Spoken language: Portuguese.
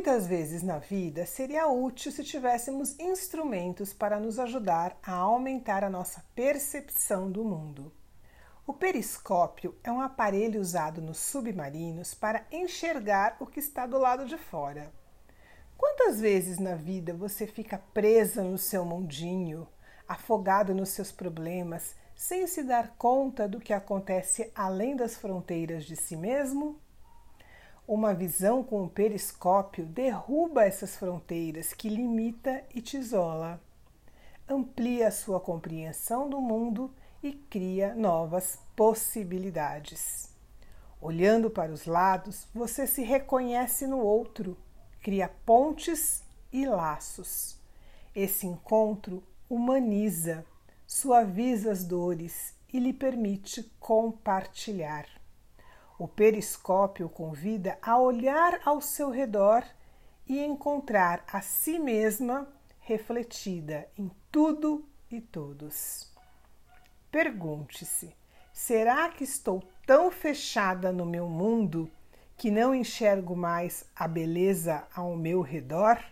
Muitas vezes na vida seria útil se tivéssemos instrumentos para nos ajudar a aumentar a nossa percepção do mundo. O periscópio é um aparelho usado nos submarinos para enxergar o que está do lado de fora. Quantas vezes na vida você fica presa no seu mundinho, afogado nos seus problemas, sem se dar conta do que acontece além das fronteiras de si mesmo? Uma visão com o periscópio derruba essas fronteiras que limita e te isola. Amplia a sua compreensão do mundo e cria novas possibilidades. Olhando para os lados, você se reconhece no outro, cria pontes e laços. Esse encontro humaniza, suaviza as dores e lhe permite compartilhar. O periscópio convida a olhar ao seu redor e encontrar a si mesma refletida em tudo e todos. Pergunte-se: será que estou tão fechada no meu mundo que não enxergo mais a beleza ao meu redor?